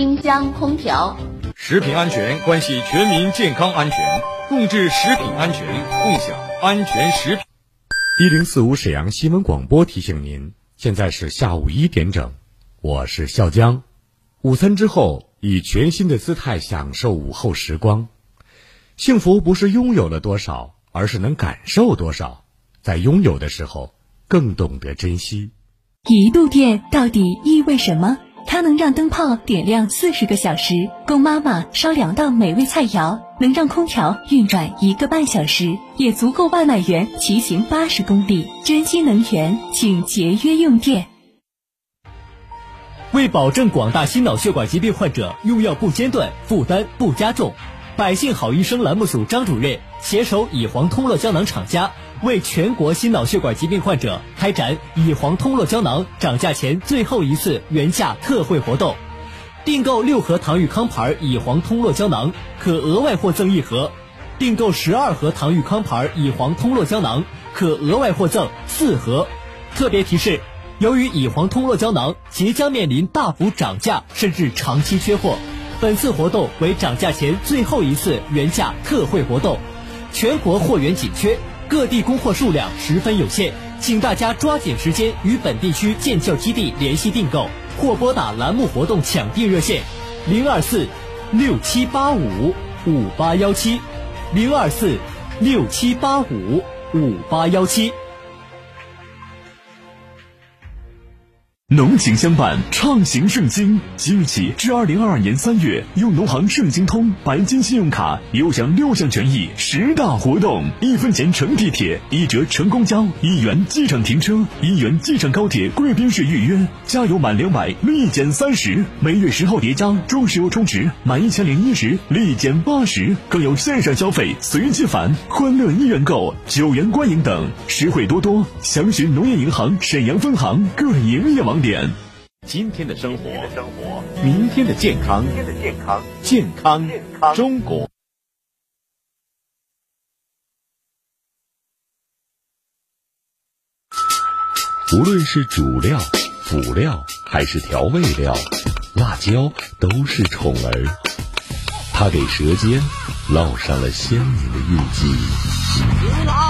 冰箱、空调。食品安全关系全民健康安全，共治食品安全，共享安全食品。一零四五沈阳新闻广播提醒您，现在是下午一点整，我是笑江。午餐之后，以全新的姿态享受午后时光。幸福不是拥有了多少，而是能感受多少。在拥有的时候，更懂得珍惜。一度电到底意味什么？它能让灯泡点亮四十个小时，供妈妈烧两道美味菜肴；能让空调运转一个半小时，也足够外卖员骑行八十公里。珍惜能源，请节约用电。为保证广大心脑血管疾病患者用药不间断、负担不加重，百姓好医生栏目组张主任携手乙黄通络胶囊厂家。为全国心脑血管疾病患者开展乙黄通络胶囊涨价前最后一次原价特惠活动，订购六盒唐玉康牌乙黄通络胶囊可额外获赠一盒，订购十二盒唐玉康牌乙黄通络胶囊可额外获赠四盒。特别提示：由于乙黄通络胶囊即将面临大幅涨价，甚至长期缺货，本次活动为涨价前最后一次原价特惠活动，全国货源紧缺。各地供货数量十分有限，请大家抓紧时间与本地区建教基地联系订购，或拨打栏目活动抢订热线：零二四六七八五五八幺七，零二四六七八五五八幺七。浓情相伴，畅行盛京。即日起至二零二二年三月，用农行盛京通白金信用卡，有享六项权益，十大活动：一分钱乘地铁，一折乘公交，一元机场停车，一元机场高铁贵宾室预约，加油满两百立减三十，每月十号叠加中石油充值满一千零一十立减八十，更有线上消费随机返、欢乐一元购、九元观影等，实惠多多。详询农业银行沈阳分行各营业网。点，今天的生活，明天的健康，健康。中国。无论是主料、辅料还是调味料，辣椒都是宠儿，它给舌尖烙上了鲜明的印记。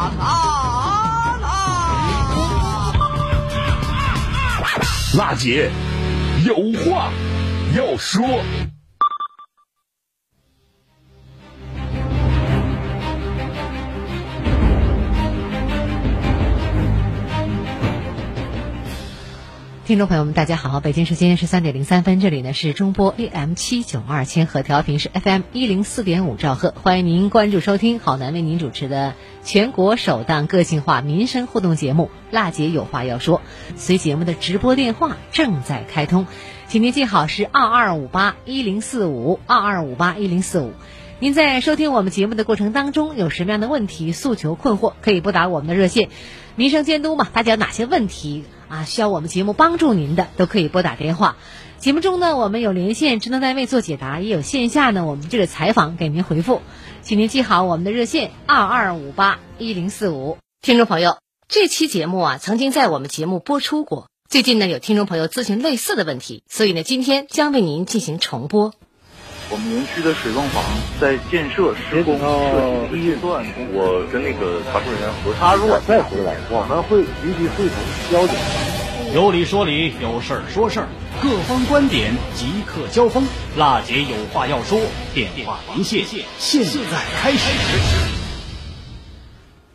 娜姐有话要说。听众朋友们，大家好，北京时间十三点零三分，这里呢是中波 AM 七九二千赫调频，是 FM 一零四点五兆赫，欢迎您关注收听好男为您主持的全国首档个性化民生互动节目《辣姐有话要说》，随节目的直播电话正在开通，请您记好是二二五八一零四五二二五八一零四五。您在收听我们节目的过程当中，有什么样的问题、诉求、困惑，可以拨打我们的热线。民生监督嘛，大家有哪些问题啊？需要我们节目帮助您的，都可以拨打电话。节目中呢，我们有连线职能单位做解答，也有线下呢，我们这个采访给您回复。请您记好我们的热线二二五八一零四五。听众朋友，这期节目啊，曾经在我们节目播出过。最近呢，有听众朋友咨询类似的问题，所以呢，今天将为您进行重播。我们园区的水泵房在建设施工设计预算，我跟那个查出人员核他如果再回来，我们会立即会同交警。有理说理，有事儿说事儿，各方观点即刻交锋。辣姐有话要说，电话连线现在开始。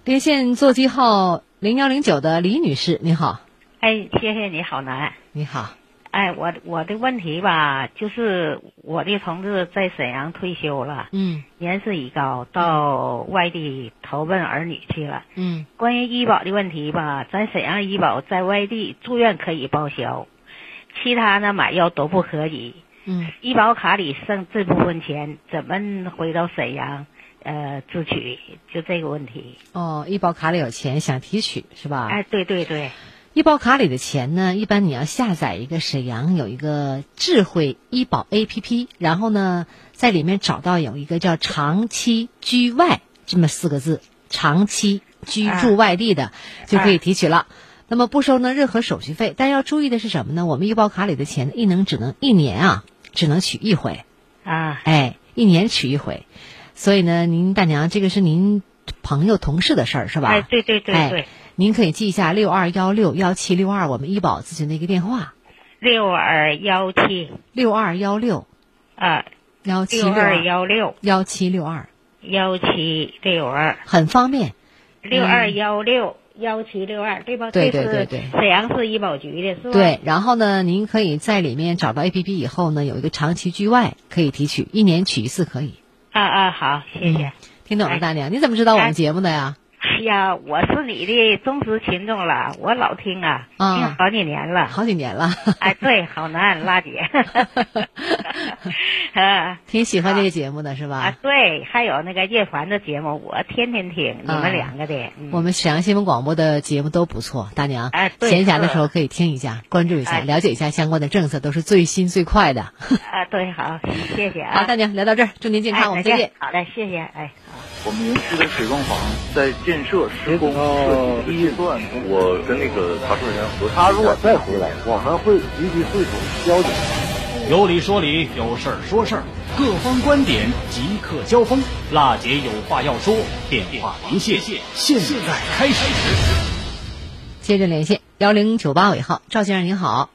连线座机号零幺零九的李女士，你好。哎，谢谢你好，男。你好。哎，我我的问题吧，就是我的同志在沈阳退休了，嗯，年事已高，到外地投奔儿女去了，嗯，关于医保的问题吧，咱沈阳医保在外地住院可以报销，其他呢买药都不可以，嗯，医保卡里剩这部分钱怎么回到沈阳呃自取？就这个问题。哦，医保卡里有钱想提取是吧？哎，对对对。医保卡里的钱呢，一般你要下载一个沈阳有一个智慧医保 APP，然后呢，在里面找到有一个叫“长期居外”这么四个字，长期居住外地的就可以提取了。那么不收呢任何手续费，但要注意的是什么呢？我们医保卡里的钱一能只能一年啊，只能取一回啊，哎，一年取一回。所以呢，您大娘，这个是您朋友同事的事儿是吧？哎，对对对对。哎您可以记一下六二幺六幺七六二，我们医保咨询的一个电话。六二幺七六二幺六啊，幺七六二幺六幺七六二幺七六二，很方便。六二幺六幺七六二，对吧？对对对对，沈阳市医保局的是吧？对，然后呢，您可以在里面找到 A P P 以后呢，有一个长期居外可以提取，一年取一次可以。啊啊，好，谢谢。听懂了，大娘，你怎么知道我们节目的呀？哎呀，我是你的忠实群众了，我老听啊，听好几年了，好几年了。哎，对，好男拉姐，啊，挺喜欢这个节目的是吧？啊，对，还有那个叶凡的节目，我天天听，你们两个的。我们沈阳新闻广播的节目都不错，大娘。哎，对。闲暇的时候可以听一下，关注一下，了解一下相关的政策，都是最新最快的。啊，对，好，谢谢啊。好，大娘聊到这儿，祝您健康，我们再见。好嘞，谢谢，哎，好。我们园区的水泵房在建设施工设计阶段，我跟那个查证人员核他如果再回来，我们会积极汇总交警。有理说理，有事儿说事儿，各方观点即刻交锋。辣姐有话要说，电话连线，现在开始。接着连线幺零九八尾号，赵先生您好。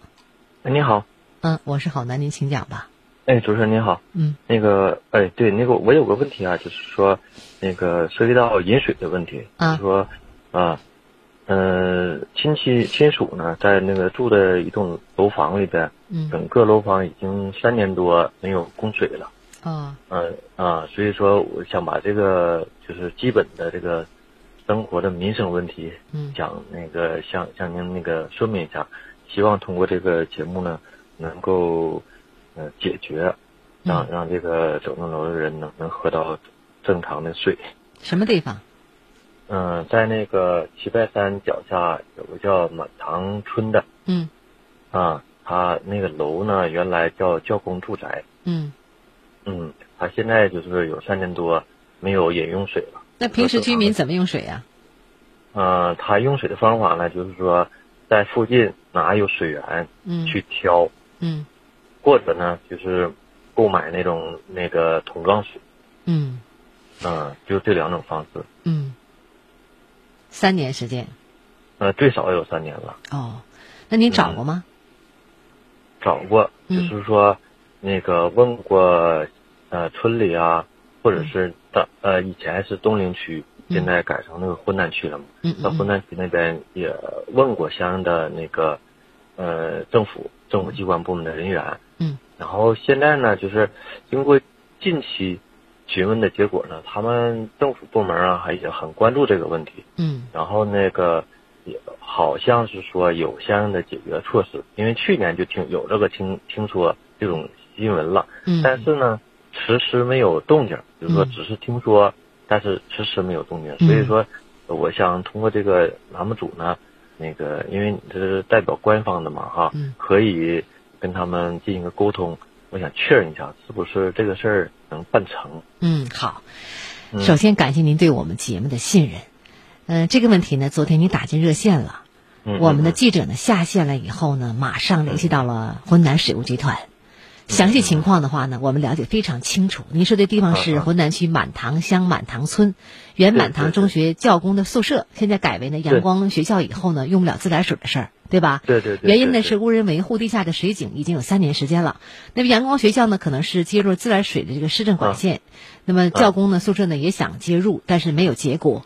您，好。嗯，我是郝楠，您请讲吧。哎，主持人您好。嗯。那个，哎，对，那个我有个问题啊，就是说，那个涉及到饮水的问题，啊，就是说，啊，呃，亲戚亲属呢，在那个住的一栋楼房里边，嗯，整个楼房已经三年多没有供水了。啊。嗯啊，所以说我想把这个就是基本的这个生活的民生问题，嗯，想那个向向您那个说明一下，希望通过这个节目呢，能够。呃，解决，让让这个整栋楼的人能能喝到正常的水。什么地方？嗯，在那个齐白山脚下有个叫满堂村的。嗯。啊，他那个楼呢，原来叫教工住宅。嗯。嗯，他现在就是有三年多没有饮用水了。那平时居民怎么用水呀？嗯，他用水的方法呢，就是说在附近哪有水源，嗯，去挑。嗯。或者呢，就是购买那种那个桶装水，嗯，嗯，就这两种方式，嗯，三年时间，呃，最少有三年了。哦，那您找过吗？找过，就是说那个问过，呃，村里啊，或者是的，呃，以前是东陵区，现在改成那个浑南区了嘛。嗯到浑南区那边也问过相应的那个，呃，政府政府机关部门的人员。嗯，然后现在呢，就是经过近期询问的结果呢，他们政府部门啊，还也很关注这个问题。嗯，然后那个也好像是说有相应的解决措施，因为去年就听有这个听听说这种新闻了。嗯，但是呢，迟迟没有动静，就是说只是听说，但是迟迟没有动静。所以说，我想通过这个栏目组呢，那个因为你这是代表官方的嘛，哈，可以。跟他们进行个沟通，我想确认一下，是不是这个事儿能办成？嗯，好。首先感谢您对我们节目的信任。嗯，这个问题呢，昨天您打进热线了，我们的记者呢下线了以后呢，马上联系到了浑南水务集团。详细情况的话呢，我们了解非常清楚。您说的地方是浑南区满塘乡满塘村，原满塘中学教工的宿舍，现在改为呢阳光学校以后呢，用不了自来水的事儿。对吧？对对对。原因呢是无人维护地下的水井已经有三年时间了。那么阳光学校呢，可能是接入自来水的这个市政管线。那么教工呢，宿舍呢也想接入，但是没有结果。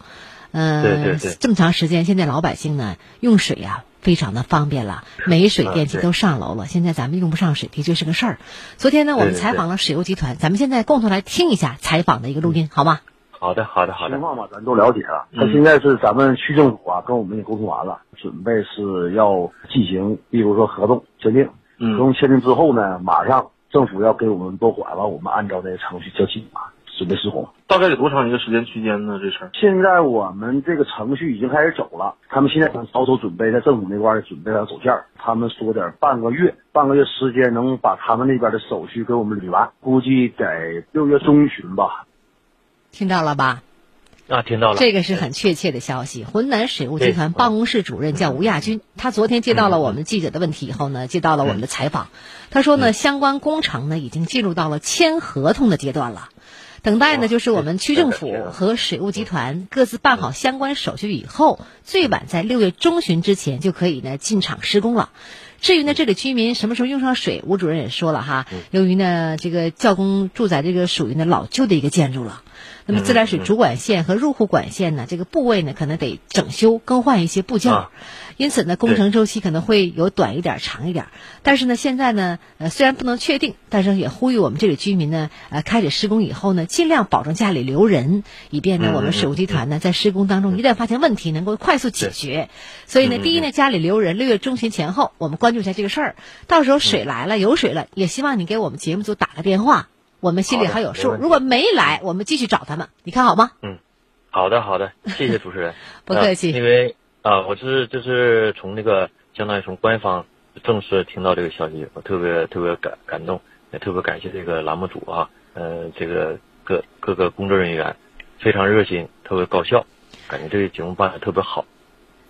嗯。这么长时间，现在老百姓呢用水呀非常的方便了，煤水电气都上楼了。现在咱们用不上水，的确是个事儿。昨天呢，我们采访了水油集团，咱们现在共同来听一下采访的一个录音，好吗？好的，好的，好的。情况吧，咱都了解了。他现在是咱们区政府啊，跟我们也沟通完了，准备是要进行，比如说合同签订。合同签订之后呢，马上政府要给我们拨款了，我们按照这个程序交齐码，准备施工。大概有多长一个时间区间呢？这事儿？现在我们这个程序已经开始走了，他们现在着手准备，在政府那块准备了走线他们说点半个月，半个月时间能把他们那边的手续给我们捋完，估计得六月中旬吧。听到了吧？啊，听到了。这个是很确切的消息。浑南水务集团办公室主任叫吴亚军，他昨天接到了我们记者的问题以后呢，接到了我们的采访。他说呢，相关工程呢已经进入到了签合同的阶段了，等待呢就是我们区政府和水务集团各自办好相关手续以后，最晚在六月中旬之前就可以呢进场施工了。至于呢，这里居民什么时候用上水，吴主任也说了哈，由于呢这个教工住宅这个属于呢老旧的一个建筑了。那么自来水主管线和入户管线呢，这个部位呢可能得整修更换一些部件，因此呢工程周期可能会有短一点、长一点。但是呢现在呢，呃虽然不能确定，但是也呼吁我们这里居民呢，呃开始施工以后呢，尽量保证家里留人，以便呢我们水务集团呢在施工当中一旦发现问题能够快速解决。所以呢，第一呢家里留人，六月中旬前后我们关注一下这个事儿。到时候水来了有水了，也希望你给我们节目组打个电话。我们心里还有数，如果没来，我们继续找他们，你看好吗？嗯，好的，好的，谢谢主持人，不客气。因为啊，我是就是从那个相当于从官方正式听到这个消息，我特别特别感感动，也特别感谢这个栏目组啊，呃，这个各各个工作人员非常热心，特别高效，感觉这个节目办的特别好。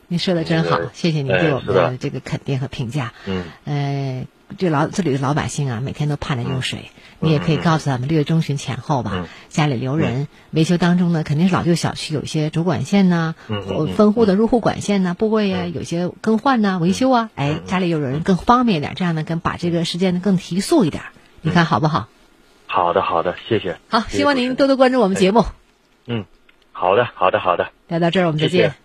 你说的真好，谢谢你对我们的这个肯定和评价。嗯，呃。这老这里的老百姓啊，每天都盼着用水。你也可以告诉他们，六月中旬前后吧，家里留人。维修当中呢，肯定是老旧小区有一些主管线呐，分户的入户管线呐，部位呀有些更换呐、维修啊。哎，家里有人更方便一点，这样呢，跟把这个时间呢更提速一点。你看好不好？好的，好的，谢谢。好，希望您多多关注我们节目。嗯，好的，好的，好的。聊到这儿，我们再见。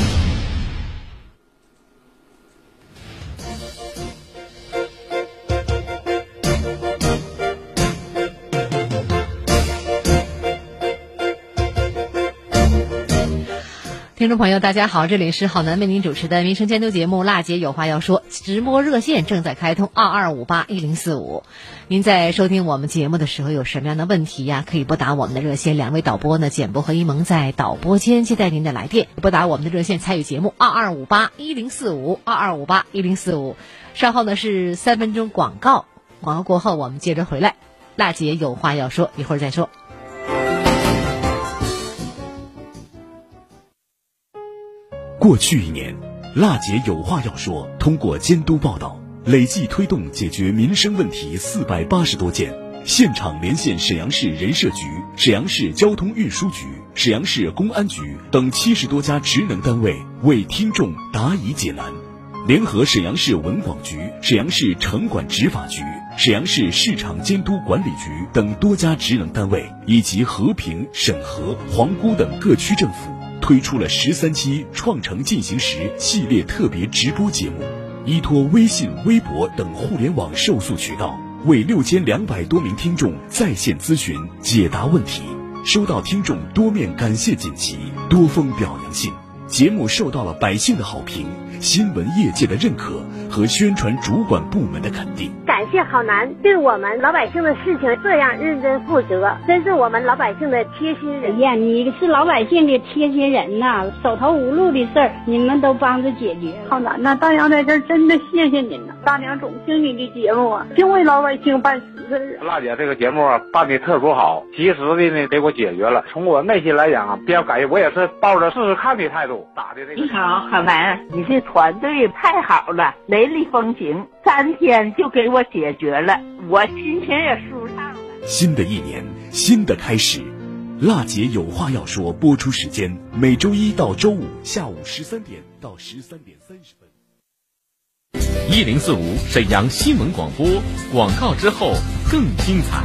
听众朋友，大家好，这里是好男为您主持的民生监督节目《辣姐有话要说》，直播热线正在开通二二五八一零四五。您在收听我们节目的时候有什么样的问题呀？可以拨打我们的热线，两位导播呢，简博和一萌在导播间接待您的来电。拨打我们的热线参与节目二二五八一零四五二二五八一零四五。稍后呢是三分钟广告，广告过后我们接着回来。辣姐有话要说，一会儿再说。过去一年，辣姐有话要说。通过监督报道，累计推动解决民生问题四百八十多件，现场连线沈阳市人社局、沈阳市交通运输局、沈阳市公安局等七十多家职能单位，为听众答疑解难。联合沈阳市文广局、沈阳市城管执法局、沈阳市市场监督管理局等多家职能单位，以及和平、沈河、皇姑等各区政府。推出了十三期“创城进行时”系列特别直播节目，依托微信、微博等互联网受诉渠道，为六千两百多名听众在线咨询解答问题，收到听众多面感谢锦旗、多封表扬信，节目受到了百姓的好评、新闻业界的认可和宣传主管部门的肯定。感谢好男对我们老百姓的事情这样认真负责，真是我们老百姓的贴心人。哎呀，你是老百姓的贴心人呐，手头无路的事儿你们都帮着解决。好男呐，大娘在这儿真的谢谢您呐，大娘总听你的节目啊，净为老百姓办实事啊。辣姐这个节目啊办的特殊好，及时的呢给我解决了。从我内心来讲啊，比较感谢，我也是抱着试试看的态度打的这个。你好，好男，你这团队太好了，雷厉风行，三天就给我解决了，我心情也舒畅了。新的一年，新的开始，辣姐有话要说。播出时间每周一到周五下午十三点到十三点三十分。一零四五沈阳新闻广播广告之后更精彩。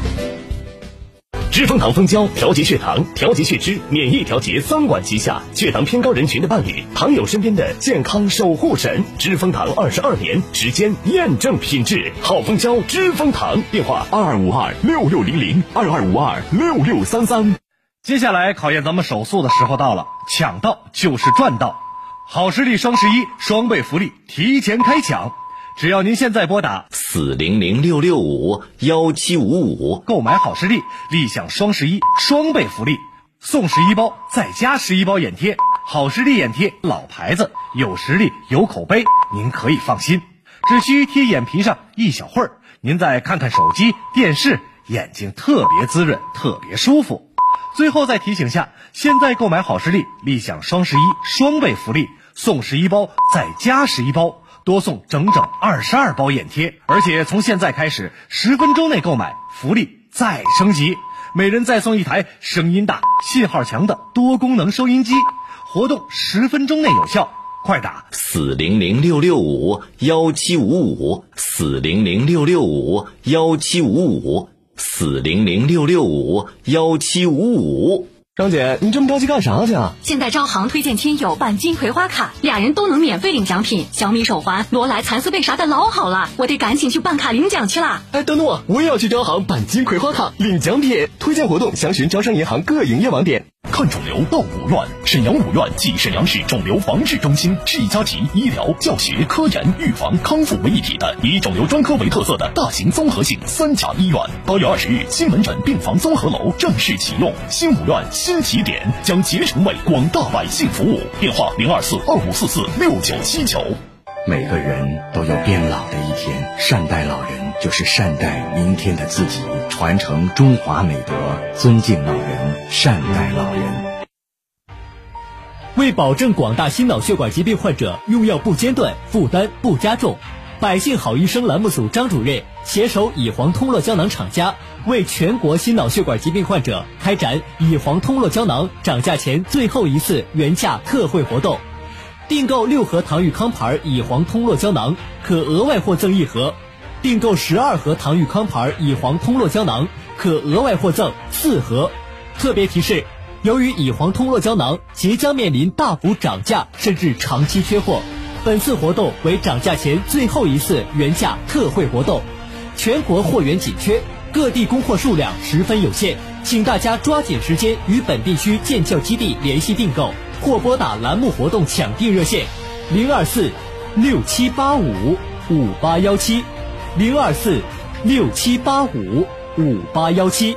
知蜂堂蜂胶调节血糖、调节血脂、免疫调节三管齐下，血糖偏高人群的伴侣，糖友身边的健康守护神。知蜂堂二十二年时间验证品质，好蜂胶知蜂堂。电话二二五二六六零零二二五二六六三三。接下来考验咱们手速的时候到了，抢到就是赚到。好视力双十一双倍福利提前开抢，只要您现在拨打四零零六六五幺七五五购买好视力，立享双十一双倍福利，送十一包再加十一包眼贴。好视力眼贴老牌子，有实力有口碑，您可以放心。只需贴眼皮上一小会儿，您再看看手机、电视，眼睛特别滋润，特别舒服。最后再提醒下，现在购买好视力，立享双十一双倍福利，送十一包再加十一包，多送整整二十二包眼贴。而且从现在开始，十分钟内购买，福利再升级，每人再送一台声音大、信号强的多功能收音机。活动十分钟内有效，快打四零零六六五幺七五五四零零六六五幺七五五。四零零六六五幺七五五，张姐，你这么着急干啥去啊？现在招行推荐亲友办金葵花卡，俩人都能免费领奖品，小米手环、罗莱蚕丝被啥的老好了，我得赶紧去办卡领奖去啦！哎，等等我，我也要去招行办金葵花卡领奖品。推荐活动详询招商银行各营业网点。看肿瘤到五院，沈阳五院即沈阳市肿瘤防治中心，是一家集医疗、教学、科研、预防、康复为一体的以肿瘤专科为特色的大型综合性三甲医院。八月二十日，新门诊病房综合楼正式启用，新五院新起点将竭诚为广大百姓服务。电话零二四二五四四六九七九。每个人都有变老的一天，善待老人就是善待明天的自己，传承中华美德，尊敬老人，善待老人。为保证广大心脑血管疾病患者用药不间断、负担不加重，百姓好医生栏目组张主任携手乙黄通络胶囊厂家，为全国心脑血管疾病患者开展乙黄通络胶囊涨价前最后一次原价特惠活动。订购六盒唐玉康牌乙黄通络胶囊，可额外获赠一盒；订购十二盒唐玉康牌乙黄通络胶囊，可额外获赠四盒。特别提示：由于乙黄通络胶囊即将面临大幅涨价，甚至长期缺货，本次活动为涨价前最后一次原价特惠活动，全国货源紧缺，各地供货数量十分有限，请大家抓紧时间与本地区建教基地联系订购。或拨打栏目活动抢订热线，零二四六七八五五八幺七，零二四六七八五五八幺七。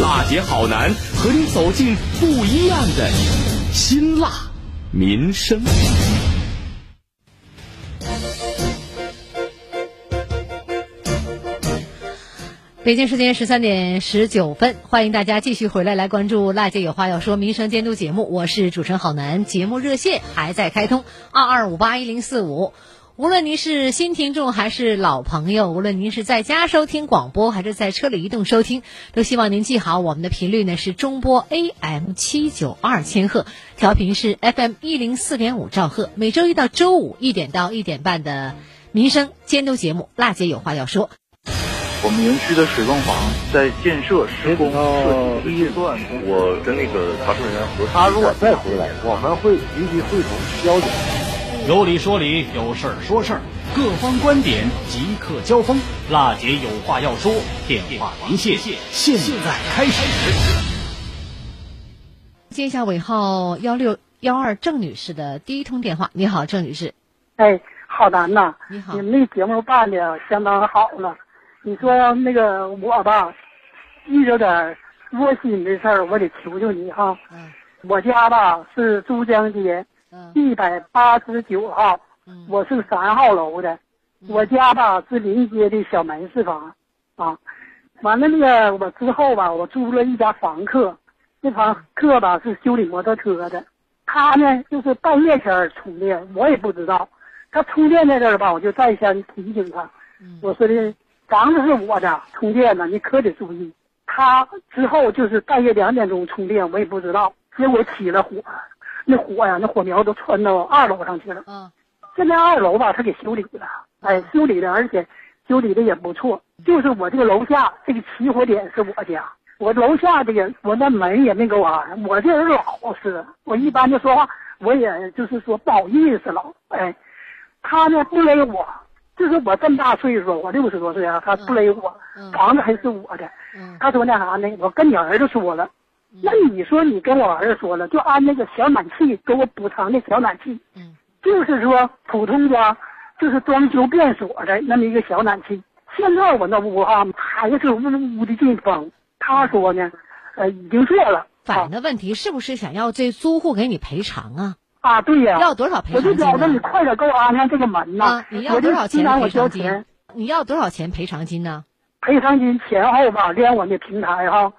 辣姐好男和你走进不一样的辛辣民生。北京时间十三点十九分，欢迎大家继续回来来关注《辣姐有话要说》民生监督节目，我是主持人郝楠。节目热线还在开通，二二五八一零四五。无论您是新听众还是老朋友，无论您是在家收听广播还是在车里移动收听，都希望您记好我们的频率呢是中波 AM 七九二千赫，调频是 FM 一零四点五兆赫。每周一到周五一点到一点半的民生监督节目，辣姐有话要说。我们园区的水泵房在建设施工设计阶段，我跟那个查收人员核他如果再回来，我们会立即会同交警。有理说理，有事儿说事儿，各方观点即刻交锋。辣姐有话要说，电话连线，现在开始。接一下尾号幺六幺二郑女士的第一通电话。你好，郑女士。哎，好难呐！你好，你们那节目办的相当好了。你说那个我吧，遇着点窝心的事儿，我得求求你哈。嗯。我家吧是珠江街一百八十九号，我是三号楼的。我家吧是临街的小门市房，啊，完了那个我之后吧，我租了一家房客，那房客吧是修理摩托车的，他呢就是半夜前充电，我也不知道，他充电在这儿吧，我就再三提醒他，我说的房子是我的，充电呢你可得注意。他之后就是半夜两点钟充电，我也不知道，结果起了火，那火呀，那火苗都窜到二楼上去了。嗯，现在二楼吧，他给修理了，哎，修理的，而且修理的也不错。就是我这个楼下这个起火点是我家，我楼下这个我那门也没给我安。我这人老实，我一般就说话，我也就是说不好意思了。哎，他呢不勒我，就是我这么大岁数，我六十多岁啊，他不勒我，房子还是我的。他说那啥呢？我跟你儿子说了，那你说你跟我儿子说了，就安那个小暖气给我补偿那小暖气，嗯就是说普通家就是装修变锁的那么一个小暖气。现在我那屋哈还是呜呜的进风。他说呢，呃，已经做了。反映的问题是不是想要这租户给你赔偿啊？啊，对呀。要多少赔偿金？我就觉得你快点给我安上这个门呐！你要多少钱赔偿金钱？你要多少钱赔偿金呢？赔偿金前后吧，连我那平台哈，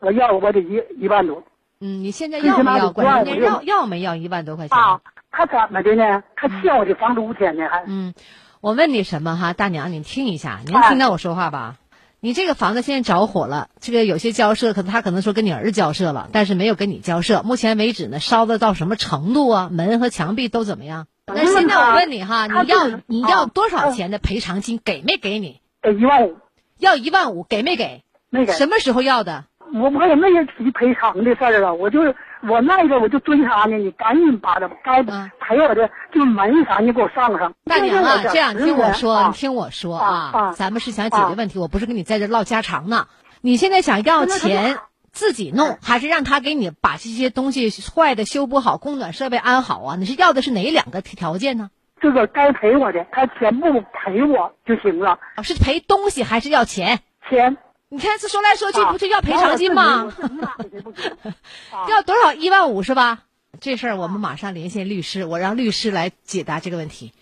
我要我得一一万多。嗯，你现在要没要？关键要要没要一万多块钱？啊，他怎么的呢？他欠我的房租钱呢还？嗯，我问你什么哈，大娘，你听一下，您听到我说话吧？你这个房子现在着火了，这个有些交涉，可能他可能说跟你儿子交涉了，但是没有跟你交涉。目前为止呢，烧的到什么程度啊？门和墙壁都怎么样？那现在我问你哈，你要你要多少钱的赔偿金？给没给你？给一万五。要一万五，给没给？没给。什么时候要的？我我也没提赔偿的事儿啊，我就是我那个我就追他呢，你赶紧把这该赔我的就门啥你给我上上。大娘啊，这样听我说，你听我说啊，咱们是想解决问题，我不是跟你在这唠家常呢。你现在想要钱自己弄，还是让他给你把这些东西坏的修补好，供暖设备安好啊？你是要的是哪两个条件呢？这个该赔我的，他全部赔我就行了。是赔东西还是要钱？钱。你看这说来说去不就要赔偿金吗？要多少？一万五是吧？这事儿我们马上连线律师，我让律师来解答这个问题。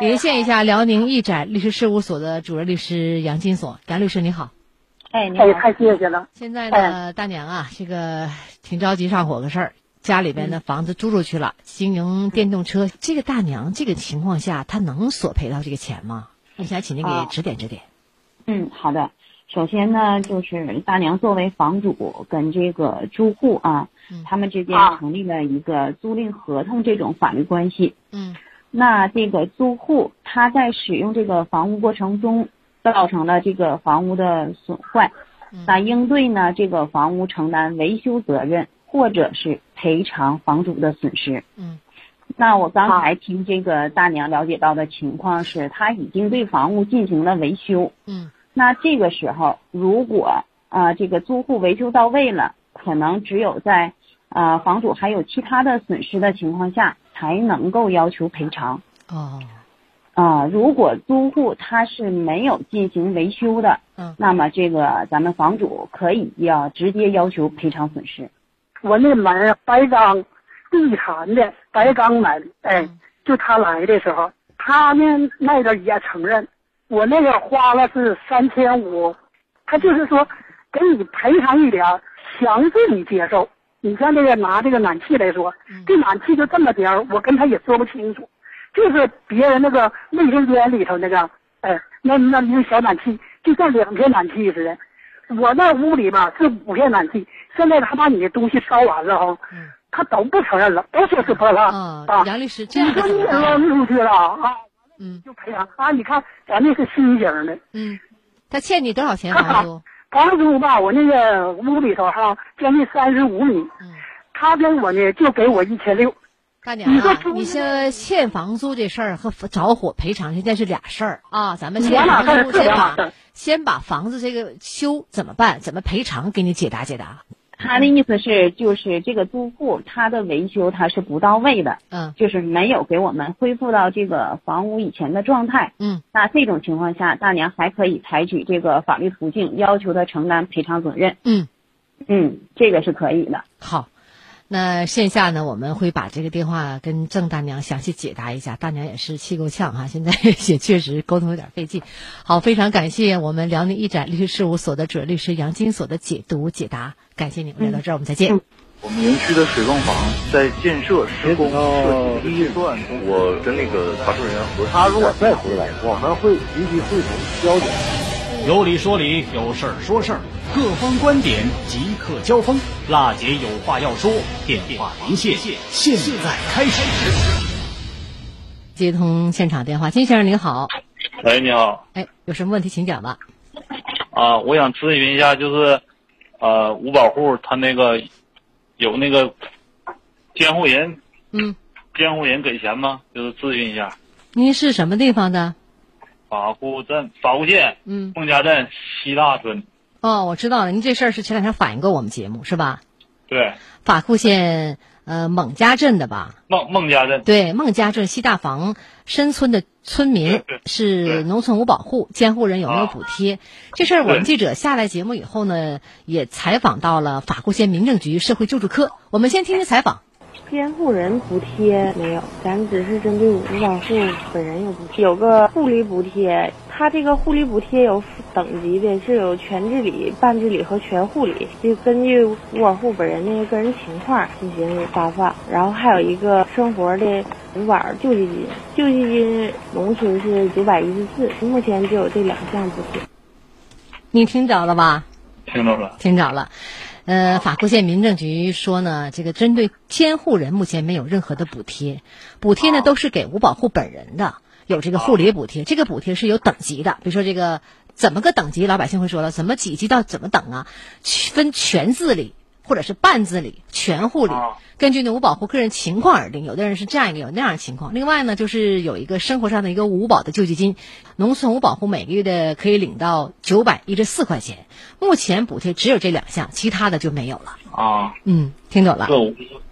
连线一下辽宁义展律师事务所的主任律师杨金锁，杨律师你好。哎，你好，太谢谢了。现在呢，大娘啊，这个挺着急上火个事儿。家里边的房子租出去了，经营电动车，这个大娘这个情况下，她能索赔到这个钱吗？我想请您给指点指点。嗯，好的。首先呢，就是大娘作为房主跟这个租户啊，他们之间成立了一个租赁合同这种法律关系。嗯。那这个租户他在使用这个房屋过程中造成了这个房屋的损坏，那应对呢这个房屋承担维修责任。或者是赔偿房主的损失。嗯，那我刚才听这个大娘了解到的情况是，她已经对房屋进行了维修。嗯，那这个时候，如果啊这个租户维修到位了，可能只有在啊房主还有其他的损失的情况下，才能够要求赔偿。哦，啊，如果租户他是没有进行维修的，嗯，那么这个咱们房主可以要直接要求赔偿损失。我那门白钢地产的白钢门，哎，就他来的时候，他呢那个也承认，我那个花了是三千五，他就是说给你赔偿一点，强制你接受。你像这个拿这个暖气来说，这暖气就这么点儿，我跟他也说不清楚，就是别人那个卫生间里头那个，哎，那那那小暖气就像两片暖气似的。我那屋里吧是五片暖气，现在他把你的东西烧完了哈，他都不承认了，都说是破烂啊。杨律师，这样你说你扔出去了啊？嗯，就赔偿啊！你看咱那是新型的，嗯，他欠你多少钱房租？房租吧，我那个屋里头哈，将近三十五米，嗯，他跟我呢就给我一千六。大娘啊，你说欠房租这事儿和着火赔偿现在是俩事儿啊，咱们先房租先把先把房子这个修怎么办，怎么赔偿，给你解答解答。他的意思是，就是这个租户他的维修他是不到位的，嗯，就是没有给我们恢复到这个房屋以前的状态，嗯，那这种情况下，大娘还可以采取这个法律途径，要求他承担赔偿责任，嗯，嗯，这个是可以的。好。那线下呢，我们会把这个电话跟郑大娘详细解答一下。大娘也是气够呛哈，现在 也确实沟通有点费劲。好，非常感谢我们辽宁一展律师事务所的主任律师杨金锁的解读解答，感谢你们来到这儿，我们再见。我们园区的水泵房在建设施工设计预算中，我跟那个查证人员核实。他如果再回来，我们会立即汇总交检。有理说理，有事儿说事儿，各方观点即刻交锋。辣姐有话要说，电话连线，现在开始。接通现场电话，金先生您好。喂，你好。哎，有什么问题请讲吧。啊，我想咨询一下，就是呃，五保户他那个有那个监护人，嗯，监护人给钱吗？就是咨询一下。您是什么地方的？法库镇法库县，嗯，孟家镇西大村。哦，我知道了，您这事儿是前两天反映过我们节目是吧？对。法库县呃孟家镇的吧？孟孟家镇。对，孟家镇西大房深村的村民是农村五保户，监护人有没有补贴？这事儿我们记者下来节目以后呢，也采访到了法库县民政局社会救助科。我们先听听采访。监护人补贴没有，咱只是针对五保户本人有补贴，有个护理补贴。他这个护理补贴有等级的，是有全自理、半自理和全护理，就根据五保户本人的个人情况进行发放。然后还有一个生活的五保救济金，救济金农村是九百一十四，目前只有这两项补贴。你听着了吧？听着了，听着了。呃，法库县民政局说呢，这个针对监护人目前没有任何的补贴，补贴呢都是给五保户本人的，有这个护理补贴，这个补贴是有等级的，比如说这个怎么个等级，老百姓会说了，怎么几级到怎么等啊？分全自理或者是半自理、全护理，根据呢五保户个人情况而定，有的人是这样一个，有那样的情况。另外呢，就是有一个生活上的一个五保的救济金，农村五保户每个月的可以领到九百一十四块钱。目前补贴只有这两项，其他的就没有了。啊，嗯，听懂了。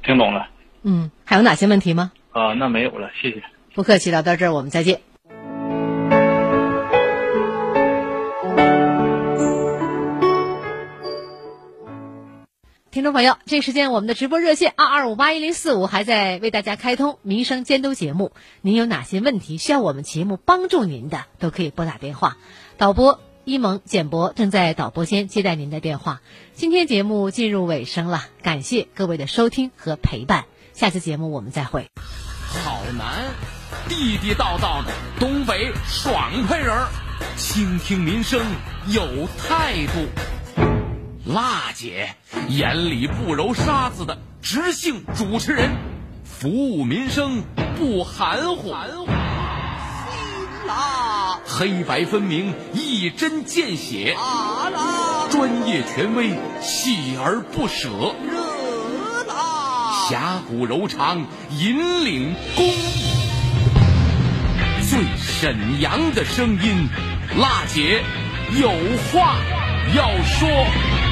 听懂了。嗯，还有哪些问题吗？啊，那没有了，谢谢。不客气，聊到这儿我们再见。听众朋友，这时间我们的直播热线二二五八一零四五还在为大家开通民生监督节目。您有哪些问题需要我们节目帮助您的，都可以拨打电话。导播一萌、简博正在导播间接待您的电话。今天节目进入尾声了，感谢各位的收听和陪伴。下次节目我们再会。好男，地地道道的东北爽快人儿，倾听民生有态度。辣姐眼里不揉沙子的直性主持人，服务民生不含糊。啦，黑白分明，一针见血。啊啦，专业权威，锲而不舍。热辣，侠骨柔肠，引领公益。沈阳的声音，辣姐有话要说。